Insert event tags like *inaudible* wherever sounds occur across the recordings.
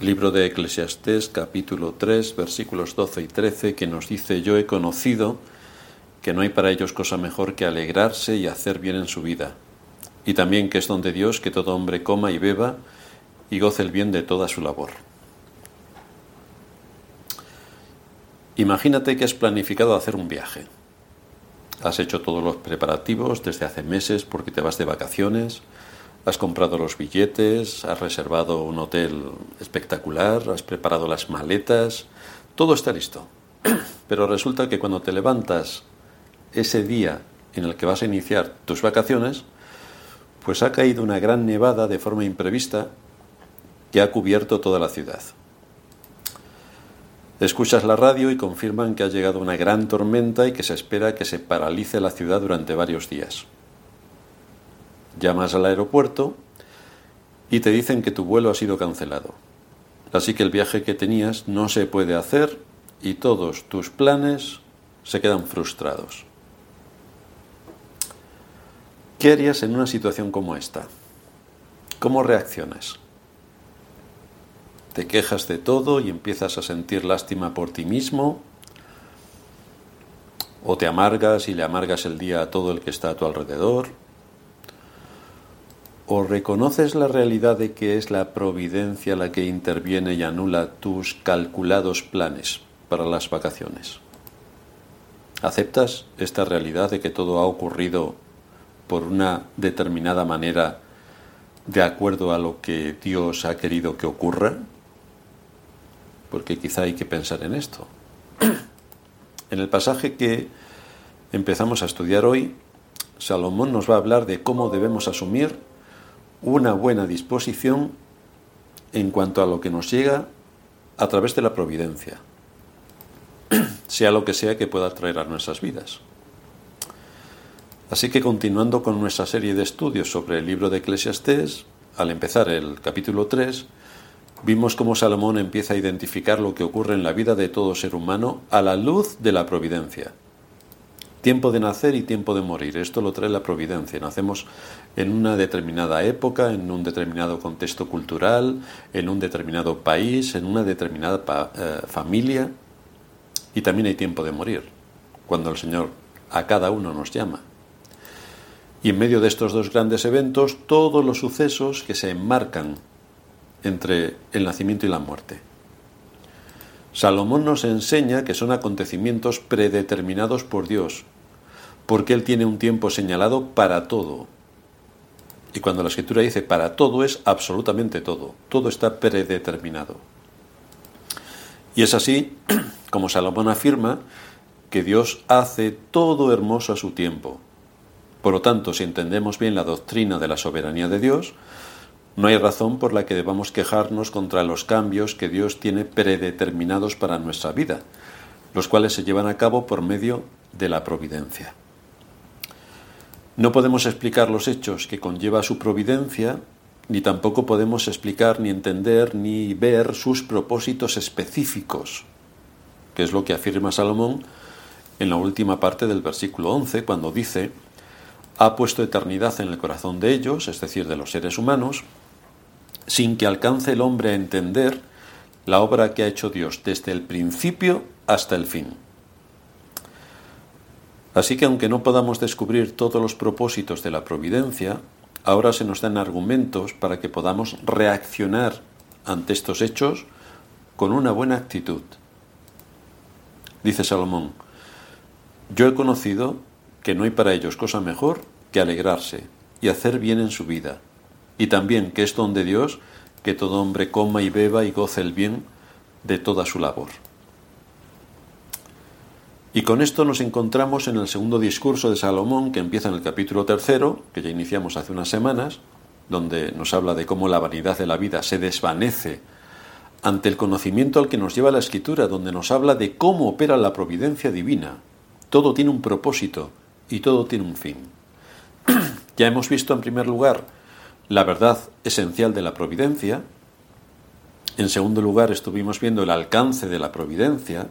Libro de Eclesiastés capítulo 3 versículos 12 y 13 que nos dice yo he conocido que no hay para ellos cosa mejor que alegrarse y hacer bien en su vida, y también que es donde Dios que todo hombre coma y beba y goce el bien de toda su labor. Imagínate que has planificado hacer un viaje. Has hecho todos los preparativos desde hace meses porque te vas de vacaciones, Has comprado los billetes, has reservado un hotel espectacular, has preparado las maletas, todo está listo. *clears throat* Pero resulta que cuando te levantas ese día en el que vas a iniciar tus vacaciones, pues ha caído una gran nevada de forma imprevista que ha cubierto toda la ciudad. Escuchas la radio y confirman que ha llegado una gran tormenta y que se espera que se paralice la ciudad durante varios días. Llamas al aeropuerto y te dicen que tu vuelo ha sido cancelado. Así que el viaje que tenías no se puede hacer y todos tus planes se quedan frustrados. ¿Qué harías en una situación como esta? ¿Cómo reaccionas? ¿Te quejas de todo y empiezas a sentir lástima por ti mismo? ¿O te amargas y le amargas el día a todo el que está a tu alrededor? O reconoces la realidad de que es la providencia la que interviene y anula tus calculados planes para las vacaciones. ¿Aceptas esta realidad de que todo ha ocurrido por una determinada manera de acuerdo a lo que Dios ha querido que ocurra? Porque quizá hay que pensar en esto. *clears throat* En el pasaje que empezamos a estudiar hoy, Salomón nos va a hablar de cómo debemos asumir una buena disposición en cuanto a lo que nos llega a través de la providencia, *clears throat* sea lo que sea que pueda traer a nuestras vidas. Así que continuando con nuestra serie de estudios sobre el libro de Eclesiastés, al empezar el capítulo 3, vimos cómo Salomón empieza a identificar lo que ocurre en la vida de todo ser humano a la luz de la providencia. Tiempo de nacer y tiempo de morir. Esto lo trae la providencia. Nacemos en una determinada época, en un determinado contexto cultural, en un determinado país, en una determinada eh, familia. Y también hay tiempo de morir, cuando el Señor a cada uno nos llama. Y en medio de estos dos grandes eventos, todos los sucesos que se enmarcan entre el nacimiento y la muerte. Salomón nos enseña que son acontecimientos predeterminados por Dios, porque Él tiene un tiempo señalado para todo. Y cuando la escritura dice para todo es absolutamente todo, todo está predeterminado. Y es así *clears throat* como Salomón afirma que Dios hace todo hermoso a su tiempo. Por lo tanto, si entendemos bien la doctrina de la soberanía de Dios, no hay razón por la que debamos quejarnos contra los cambios que Dios tiene predeterminados para nuestra vida, los cuales se llevan a cabo por medio de la providencia. No podemos explicar los hechos que conlleva su providencia, ni tampoco podemos explicar, ni entender, ni ver sus propósitos específicos, que es lo que afirma Salomón en la última parte del versículo 11, cuando dice, ha puesto eternidad en el corazón de ellos, es decir, de los seres humanos, sin que alcance el hombre a entender la obra que ha hecho Dios desde el principio hasta el fin. Así que aunque no podamos descubrir todos los propósitos de la providencia, ahora se nos dan argumentos para que podamos reaccionar ante estos hechos con una buena actitud. Dice Salomón, yo he conocido que no hay para ellos cosa mejor que alegrarse y hacer bien en su vida, y también que es don de Dios que todo hombre coma y beba y goce el bien de toda su labor. Y con esto nos encontramos en el segundo discurso de Salomón, que empieza en el capítulo tercero, que ya iniciamos hace unas semanas, donde nos habla de cómo la vanidad de la vida se desvanece ante el conocimiento al que nos lleva la escritura, donde nos habla de cómo opera la providencia divina. Todo tiene un propósito y todo tiene un fin. *clears throat* ya hemos visto en primer lugar la verdad esencial de la providencia. En segundo lugar estuvimos viendo el alcance de la providencia,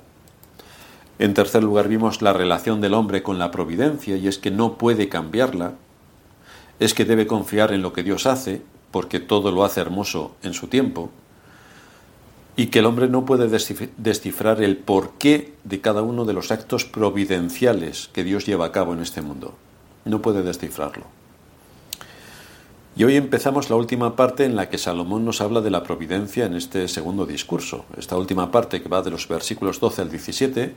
en tercer lugar vimos la relación del hombre con la providencia y es que no puede cambiarla, es que debe confiar en lo que Dios hace, porque todo lo hace hermoso en su tiempo. y que el hombre no puede descifrar el porqué de cada uno de los actos providenciales que Dios lleva a cabo en este mundo. No puede descifrarlo. Y hoy empezamos la última parte en la que Salomón nos habla de la providencia en este segundo discurso. Esta última parte que va de los versículos 12 al 17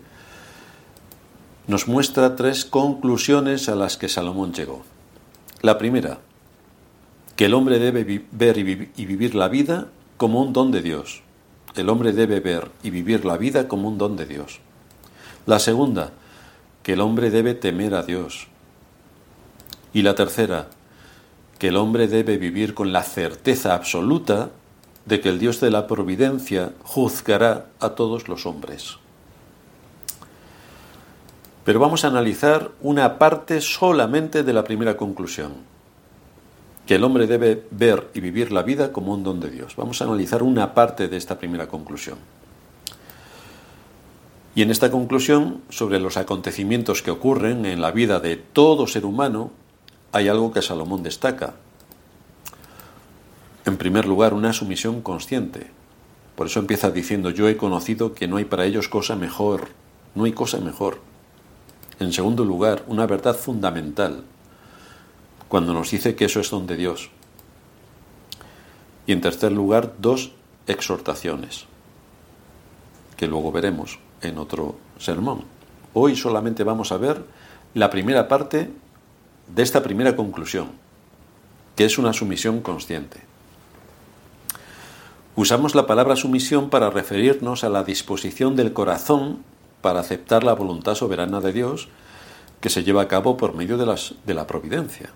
nos muestra tres conclusiones a las que Salomón llegó. La primera, que el hombre debe ver y vivir la vida como un don de Dios el hombre debe ver y vivir la vida como un don de Dios. La segunda, que el hombre debe temer a Dios. Y la tercera, que el hombre debe vivir con la certeza absoluta de que el Dios de la providencia juzgará a todos los hombres. Pero vamos a analizar una parte solamente de la primera conclusión que el hombre debe ver y vivir la vida como un don de Dios. Vamos a analizar una parte de esta primera conclusión. Y en esta conclusión, sobre los acontecimientos que ocurren en la vida de todo ser humano, hay algo que Salomón destaca. En primer lugar, una sumisión consciente. Por eso empieza diciendo, yo he conocido que no hay para ellos cosa mejor, no hay cosa mejor. En segundo lugar, una verdad fundamental, cuando nos dice que eso es don de Dios. Y en tercer lugar, dos exhortaciones, que luego veremos en otro sermón. Hoy solamente vamos a ver la primera parte de esta primera conclusión, que es una sumisión consciente. Usamos la palabra sumisión para referirnos a la disposición del corazón para aceptar la voluntad soberana de Dios que se lleva a cabo por medio de, las, de la providencia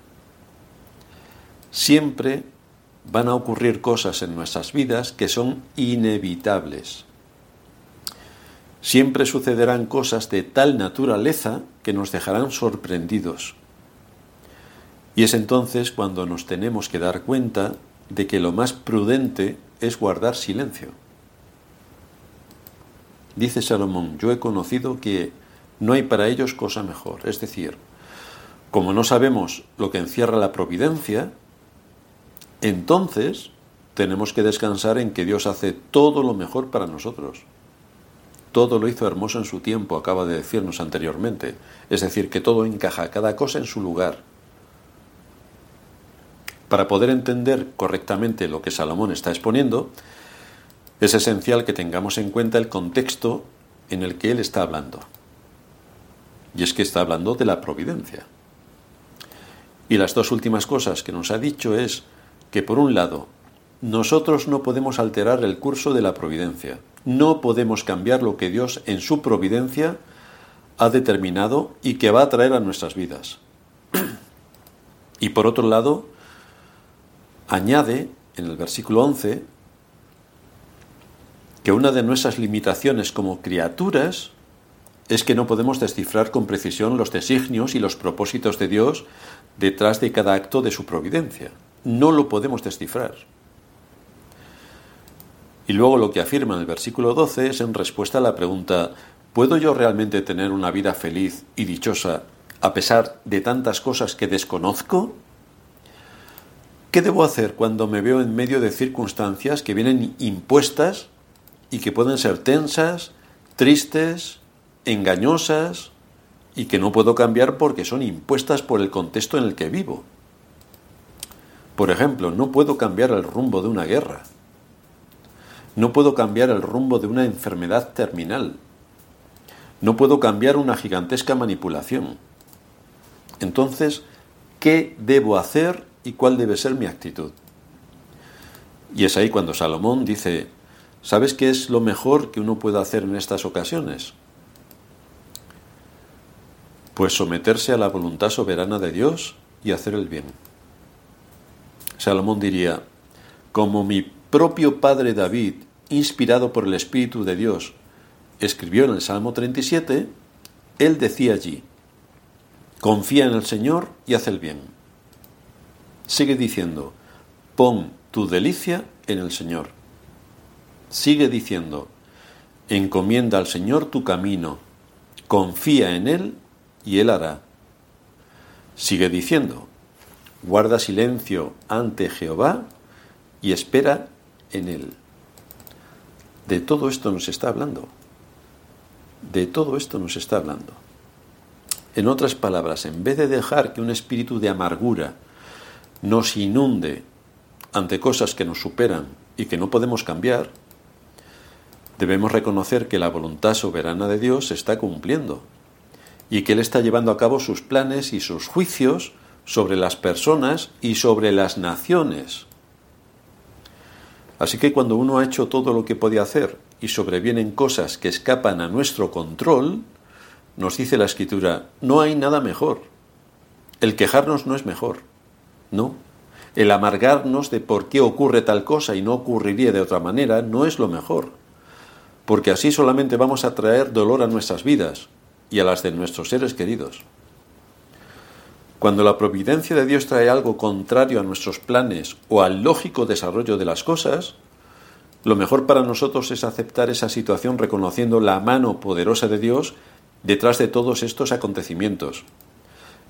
siempre van a ocurrir cosas en nuestras vidas que son inevitables. Siempre sucederán cosas de tal naturaleza que nos dejarán sorprendidos. Y es entonces cuando nos tenemos que dar cuenta de que lo más prudente es guardar silencio. Dice Salomón, yo he conocido que no hay para ellos cosa mejor. Es decir, como no sabemos lo que encierra la providencia, entonces tenemos que descansar en que Dios hace todo lo mejor para nosotros. Todo lo hizo hermoso en su tiempo, acaba de decirnos anteriormente. Es decir, que todo encaja, cada cosa en su lugar. Para poder entender correctamente lo que Salomón está exponiendo, es esencial que tengamos en cuenta el contexto en el que él está hablando. Y es que está hablando de la providencia. Y las dos últimas cosas que nos ha dicho es que por un lado, nosotros no podemos alterar el curso de la providencia, no podemos cambiar lo que Dios en su providencia ha determinado y que va a traer a nuestras vidas. Y por otro lado, añade en el versículo 11 que una de nuestras limitaciones como criaturas es que no podemos descifrar con precisión los designios y los propósitos de Dios detrás de cada acto de su providencia no lo podemos descifrar. Y luego lo que afirma en el versículo 12 es en respuesta a la pregunta, ¿puedo yo realmente tener una vida feliz y dichosa a pesar de tantas cosas que desconozco? ¿Qué debo hacer cuando me veo en medio de circunstancias que vienen impuestas y que pueden ser tensas, tristes, engañosas y que no puedo cambiar porque son impuestas por el contexto en el que vivo? Por ejemplo, no puedo cambiar el rumbo de una guerra. No puedo cambiar el rumbo de una enfermedad terminal. No puedo cambiar una gigantesca manipulación. Entonces, ¿qué debo hacer y cuál debe ser mi actitud? Y es ahí cuando Salomón dice, ¿sabes qué es lo mejor que uno puede hacer en estas ocasiones? Pues someterse a la voluntad soberana de Dios y hacer el bien. Salomón diría, como mi propio padre David, inspirado por el Espíritu de Dios, escribió en el Salmo 37, él decía allí, confía en el Señor y haz el bien. Sigue diciendo, pon tu delicia en el Señor. Sigue diciendo, encomienda al Señor tu camino, confía en Él y Él hará. Sigue diciendo, guarda silencio ante Jehová y espera en él. De todo esto nos está hablando. De todo esto nos está hablando. En otras palabras, en vez de dejar que un espíritu de amargura nos inunde ante cosas que nos superan y que no podemos cambiar, debemos reconocer que la voluntad soberana de Dios se está cumpliendo y que Él está llevando a cabo sus planes y sus juicios sobre las personas y sobre las naciones. Así que cuando uno ha hecho todo lo que podía hacer y sobrevienen cosas que escapan a nuestro control, nos dice la escritura, no hay nada mejor. El quejarnos no es mejor. No. El amargarnos de por qué ocurre tal cosa y no ocurriría de otra manera no es lo mejor. Porque así solamente vamos a traer dolor a nuestras vidas y a las de nuestros seres queridos. Cuando la providencia de Dios trae algo contrario a nuestros planes o al lógico desarrollo de las cosas, lo mejor para nosotros es aceptar esa situación reconociendo la mano poderosa de Dios detrás de todos estos acontecimientos.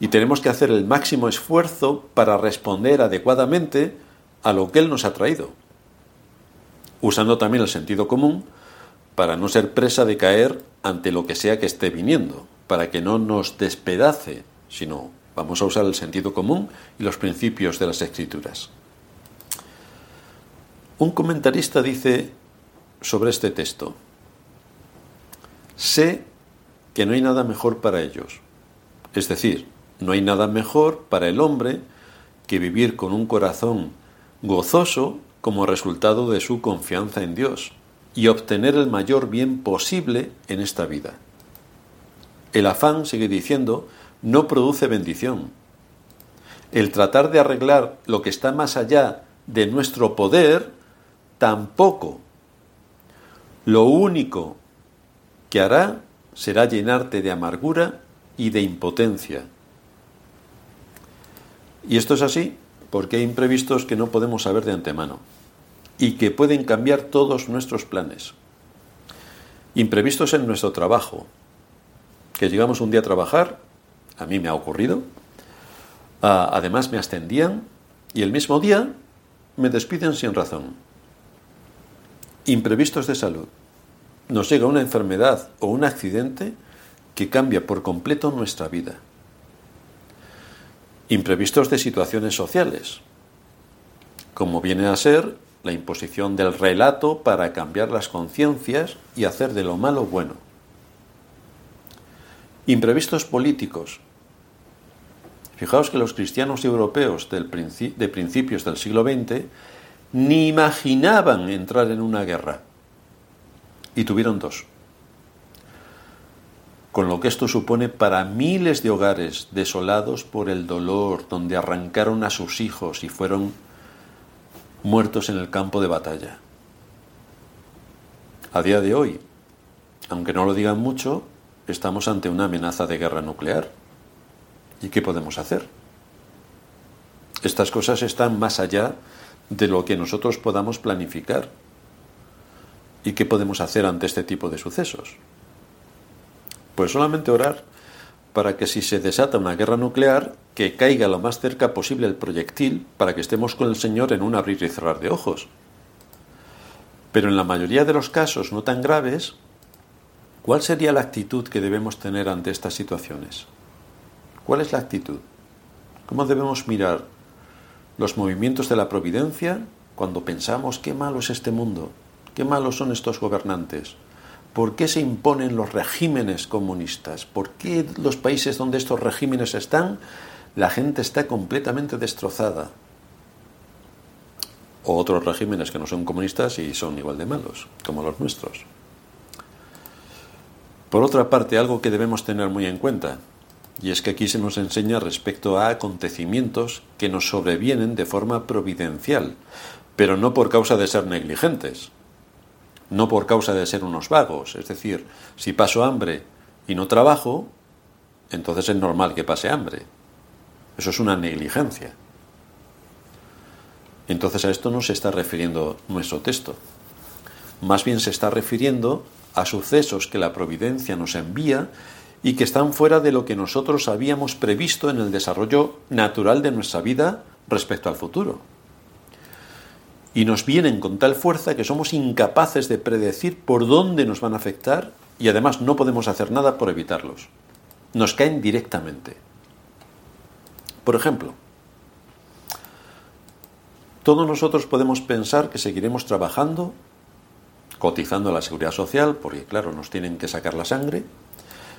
Y tenemos que hacer el máximo esfuerzo para responder adecuadamente a lo que Él nos ha traído, usando también el sentido común para no ser presa de caer ante lo que sea que esté viniendo, para que no nos despedace, sino vamos a usar el sentido común y los principios de las escrituras. Un comentarista dice sobre este texto, sé que no hay nada mejor para ellos. Es decir, no hay nada mejor para el hombre que vivir con un corazón gozoso como resultado de su confianza en Dios y obtener el mayor bien posible en esta vida. El afán, sigue diciendo, no produce bendición. El tratar de arreglar lo que está más allá de nuestro poder, tampoco. Lo único que hará será llenarte de amargura y de impotencia. Y esto es así porque hay imprevistos que no podemos saber de antemano y que pueden cambiar todos nuestros planes. Imprevistos en nuestro trabajo, que llegamos un día a trabajar, a mí me ha ocurrido, además me ascendían y el mismo día me despiden sin razón. Imprevistos de salud nos llega una enfermedad o un accidente que cambia por completo nuestra vida. Imprevistos de situaciones sociales, como viene a ser la imposición del relato para cambiar las conciencias y hacer de lo malo bueno. Imprevistos políticos. Fijaos que los cristianos europeos de principios del siglo XX ni imaginaban entrar en una guerra y tuvieron dos. Con lo que esto supone para miles de hogares desolados por el dolor, donde arrancaron a sus hijos y fueron muertos en el campo de batalla. A día de hoy, aunque no lo digan mucho, estamos ante una amenaza de guerra nuclear. ¿Y qué podemos hacer? Estas cosas están más allá de lo que nosotros podamos planificar. ¿Y qué podemos hacer ante este tipo de sucesos? Pues solamente orar para que si se desata una guerra nuclear, que caiga lo más cerca posible el proyectil para que estemos con el Señor en un abrir y cerrar de ojos. Pero en la mayoría de los casos no tan graves, ¿cuál sería la actitud que debemos tener ante estas situaciones? ¿Cuál es la actitud? ¿Cómo debemos mirar los movimientos de la providencia cuando pensamos qué malo es este mundo? Qué malos son estos gobernantes. ¿Por qué se imponen los regímenes comunistas? ¿Por qué los países donde estos regímenes están, la gente está completamente destrozada? O otros regímenes que no son comunistas y son igual de malos, como los nuestros. Por otra parte, algo que debemos tener muy en cuenta, y es que aquí se nos enseña respecto a acontecimientos que nos sobrevienen de forma providencial, pero no por causa de ser negligentes no por causa de ser unos vagos. Es decir, si paso hambre y no trabajo, entonces es normal que pase hambre. Eso es una negligencia. Entonces a esto no se está refiriendo nuestro texto. Más bien se está refiriendo a sucesos que la providencia nos envía y que están fuera de lo que nosotros habíamos previsto en el desarrollo natural de nuestra vida respecto al futuro. Y nos vienen con tal fuerza que somos incapaces de predecir por dónde nos van a afectar y además no podemos hacer nada por evitarlos. Nos caen directamente. Por ejemplo, todos nosotros podemos pensar que seguiremos trabajando, cotizando a la seguridad social, porque claro, nos tienen que sacar la sangre,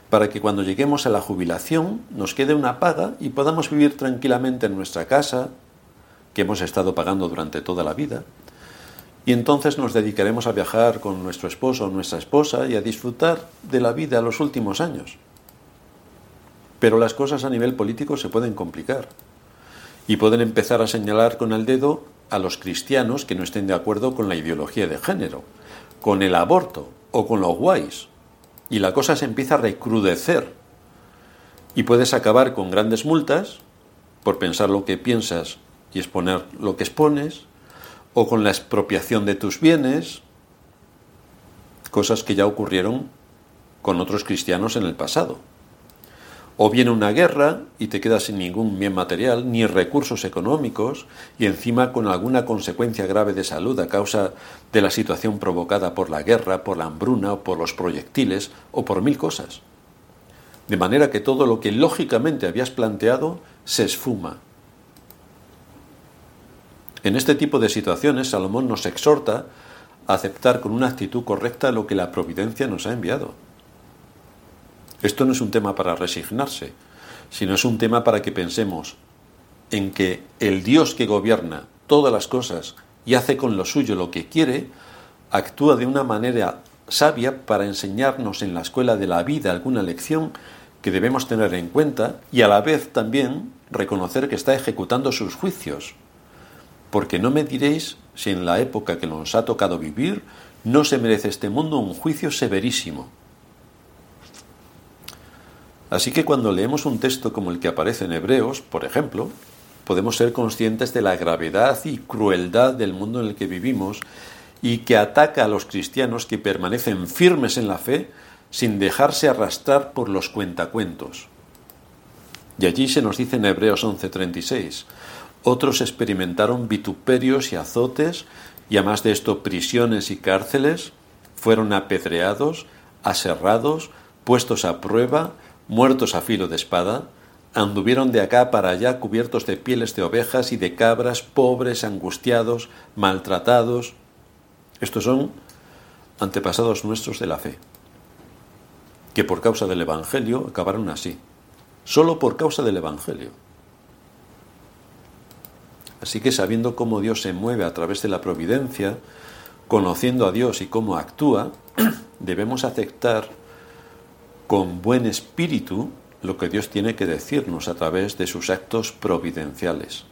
para que cuando lleguemos a la jubilación nos quede una paga y podamos vivir tranquilamente en nuestra casa, que hemos estado pagando durante toda la vida, y entonces nos dedicaremos a viajar con nuestro esposo o nuestra esposa y a disfrutar de la vida los últimos años. Pero las cosas a nivel político se pueden complicar y pueden empezar a señalar con el dedo a los cristianos que no estén de acuerdo con la ideología de género, con el aborto o con los guays. Y la cosa se empieza a recrudecer. Y puedes acabar con grandes multas por pensar lo que piensas y exponer lo que expones, o con la expropiación de tus bienes, cosas que ya ocurrieron con otros cristianos en el pasado. O viene una guerra y te quedas sin ningún bien material, ni recursos económicos, y encima con alguna consecuencia grave de salud a causa de la situación provocada por la guerra, por la hambruna, o por los proyectiles, o por mil cosas. De manera que todo lo que lógicamente habías planteado se esfuma, en este tipo de situaciones, Salomón nos exhorta a aceptar con una actitud correcta lo que la providencia nos ha enviado. Esto no es un tema para resignarse, sino es un tema para que pensemos en que el Dios que gobierna todas las cosas y hace con lo suyo lo que quiere, actúa de una manera sabia para enseñarnos en la escuela de la vida alguna lección que debemos tener en cuenta y a la vez también reconocer que está ejecutando sus juicios porque no me diréis si en la época que nos ha tocado vivir no se merece este mundo un juicio severísimo. Así que cuando leemos un texto como el que aparece en Hebreos, por ejemplo, podemos ser conscientes de la gravedad y crueldad del mundo en el que vivimos y que ataca a los cristianos que permanecen firmes en la fe sin dejarse arrastrar por los cuentacuentos. Y allí se nos dice en Hebreos 11:36, otros experimentaron vituperios y azotes, y además de esto prisiones y cárceles, fueron apedreados, aserrados, puestos a prueba, muertos a filo de espada, anduvieron de acá para allá cubiertos de pieles de ovejas y de cabras, pobres, angustiados, maltratados. Estos son antepasados nuestros de la fe, que por causa del Evangelio acabaron así, solo por causa del Evangelio. Así que sabiendo cómo Dios se mueve a través de la providencia, conociendo a Dios y cómo actúa, *clears throat* debemos aceptar con buen espíritu lo que Dios tiene que decirnos a través de sus actos providenciales.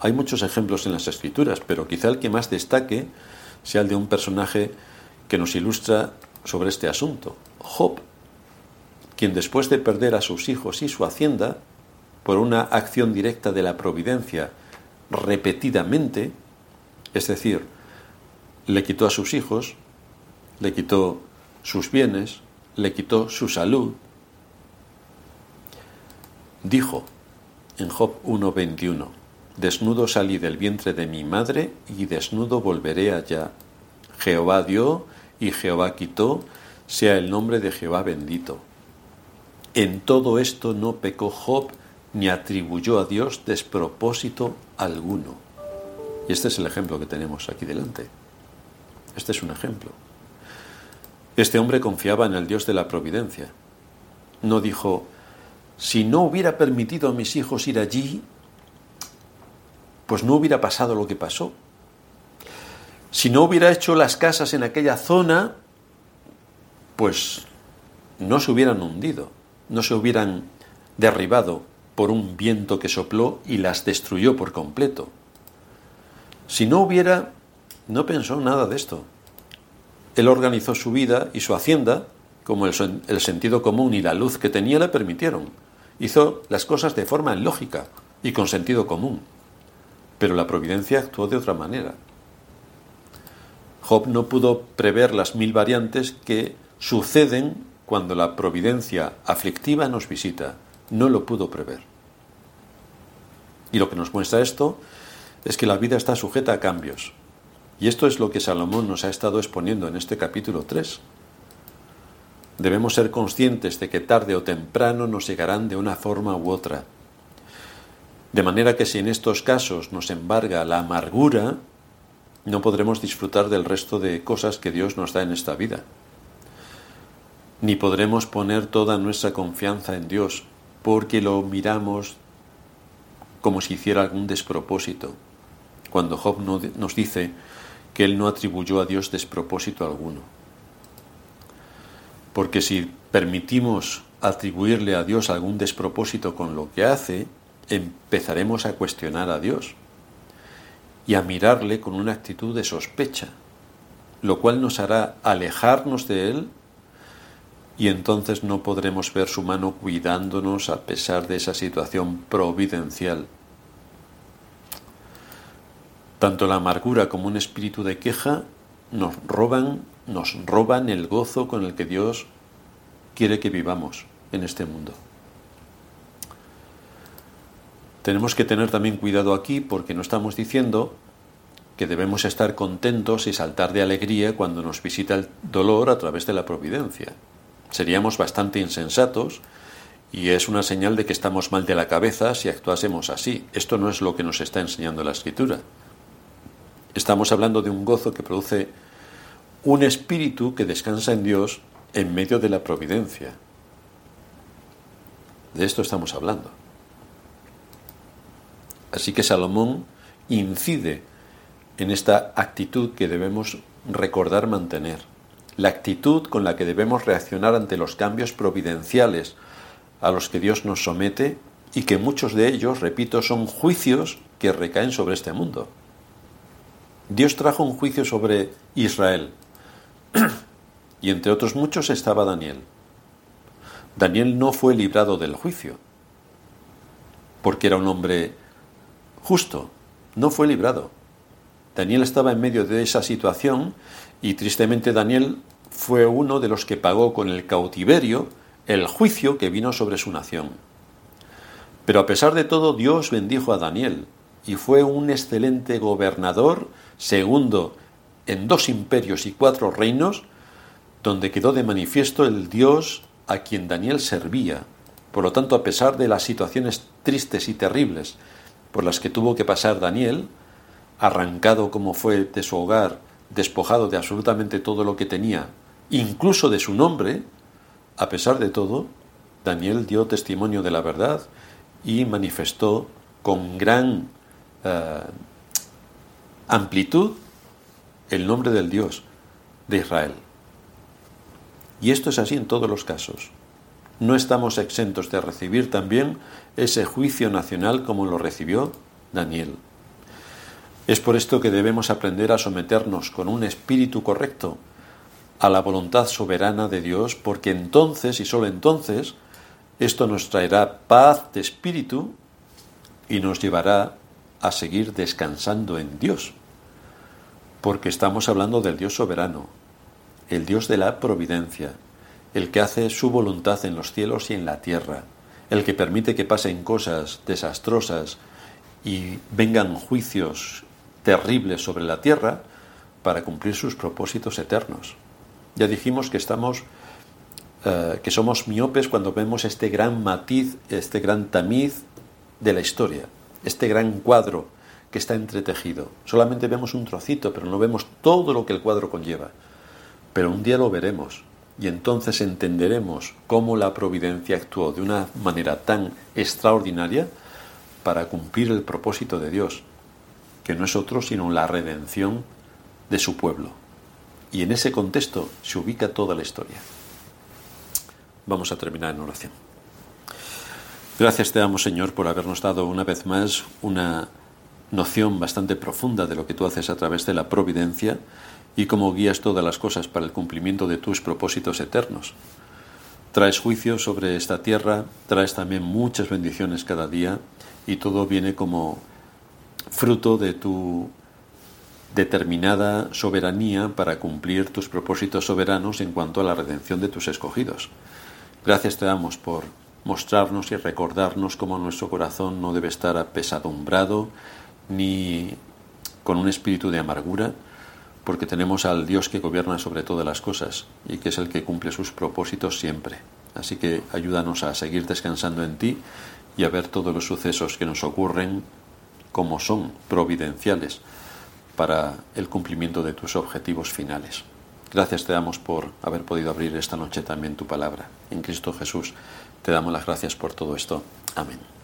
Hay muchos ejemplos en las escrituras, pero quizá el que más destaque sea el de un personaje que nos ilustra sobre este asunto, Job, quien después de perder a sus hijos y su hacienda, por una acción directa de la providencia repetidamente, es decir, le quitó a sus hijos, le quitó sus bienes, le quitó su salud. Dijo en Job 1.21, Desnudo salí del vientre de mi madre y desnudo volveré allá. Jehová dio y Jehová quitó, sea el nombre de Jehová bendito. En todo esto no pecó Job ni atribuyó a Dios despropósito alguno. Y este es el ejemplo que tenemos aquí delante. Este es un ejemplo. Este hombre confiaba en el Dios de la providencia. No dijo, si no hubiera permitido a mis hijos ir allí, pues no hubiera pasado lo que pasó. Si no hubiera hecho las casas en aquella zona, pues no se hubieran hundido, no se hubieran derribado por un viento que sopló y las destruyó por completo. Si no hubiera, no pensó nada de esto. Él organizó su vida y su hacienda como el, sentido común y la luz que tenía le permitieron. Hizo las cosas de forma lógica y con sentido común. Pero la providencia actuó de otra manera. Job no pudo prever las mil variantes que suceden cuando la providencia aflictiva nos visita. No lo pudo prever. Y lo que nos muestra esto es que la vida está sujeta a cambios. Y esto es lo que Salomón nos ha estado exponiendo en este capítulo 3. Debemos ser conscientes de que tarde o temprano nos llegarán de una forma u otra. De manera que si en estos casos nos embarga la amargura, no podremos disfrutar del resto de cosas que Dios nos da en esta vida. Ni podremos poner toda nuestra confianza en Dios, porque lo miramos como si hiciera algún despropósito, cuando Job nos dice que él no atribuyó a Dios despropósito alguno. Porque si permitimos atribuirle a Dios algún despropósito con lo que hace, empezaremos a cuestionar a Dios y a mirarle con una actitud de sospecha, lo cual nos hará alejarnos de Él y entonces no podremos ver su mano cuidándonos a pesar de esa situación providencial. Tanto la amargura como un espíritu de queja nos roban, nos roban el gozo con el que Dios quiere que vivamos en este mundo. Tenemos que tener también cuidado aquí porque no estamos diciendo que debemos estar contentos y saltar de alegría cuando nos visita el dolor a través de la providencia. Seríamos bastante insensatos y es una señal de que estamos mal de la cabeza si actuásemos así. Esto no es lo que nos está enseñando la escritura. Estamos hablando de un gozo que produce un espíritu que descansa en Dios en medio de la providencia. De esto estamos hablando. Así que Salomón incide en esta actitud que debemos recordar mantener la actitud con la que debemos reaccionar ante los cambios providenciales a los que Dios nos somete y que muchos de ellos, repito, son juicios que recaen sobre este mundo. Dios trajo un juicio sobre Israel *clears throat* y entre otros muchos estaba Daniel. Daniel no fue librado del juicio porque era un hombre justo, no fue librado. Daniel estaba en medio de esa situación y tristemente Daniel fue uno de los que pagó con el cautiverio el juicio que vino sobre su nación. Pero a pesar de todo, Dios bendijo a Daniel y fue un excelente gobernador, segundo en dos imperios y cuatro reinos, donde quedó de manifiesto el Dios a quien Daniel servía. Por lo tanto, a pesar de las situaciones tristes y terribles por las que tuvo que pasar Daniel, arrancado como fue de su hogar, despojado de absolutamente todo lo que tenía, incluso de su nombre, a pesar de todo, Daniel dio testimonio de la verdad y manifestó con gran eh, amplitud el nombre del Dios de Israel. Y esto es así en todos los casos. No estamos exentos de recibir también ese juicio nacional como lo recibió Daniel. Es por esto que debemos aprender a someternos con un espíritu correcto a la voluntad soberana de Dios, porque entonces y sólo entonces esto nos traerá paz de espíritu y nos llevará a seguir descansando en Dios, porque estamos hablando del Dios soberano, el Dios de la providencia, el que hace su voluntad en los cielos y en la tierra, el que permite que pasen cosas desastrosas y vengan juicios terribles sobre la tierra para cumplir sus propósitos eternos. Ya dijimos que estamos eh, que somos miopes cuando vemos este gran matiz, este gran tamiz de la historia, este gran cuadro que está entretejido. Solamente vemos un trocito, pero no vemos todo lo que el cuadro conlleva. Pero un día lo veremos y entonces entenderemos cómo la providencia actuó de una manera tan extraordinaria para cumplir el propósito de Dios no es otro sino la redención de su pueblo. Y en ese contexto se ubica toda la historia. Vamos a terminar en oración. Gracias te damos, Señor, por habernos dado una vez más una noción bastante profunda de lo que tú haces a través de la providencia y cómo guías todas las cosas para el cumplimiento de tus propósitos eternos. Traes juicio sobre esta tierra, traes también muchas bendiciones cada día y todo viene como fruto de tu determinada soberanía para cumplir tus propósitos soberanos en cuanto a la redención de tus escogidos. Gracias te damos por mostrarnos y recordarnos cómo nuestro corazón no debe estar apesadumbrado ni con un espíritu de amargura, porque tenemos al Dios que gobierna sobre todas las cosas y que es el que cumple sus propósitos siempre. Así que ayúdanos a seguir descansando en ti y a ver todos los sucesos que nos ocurren como son providenciales para el cumplimiento de tus objetivos finales. Gracias te damos por haber podido abrir esta noche también tu palabra. En Cristo Jesús te damos las gracias por todo esto. Amén.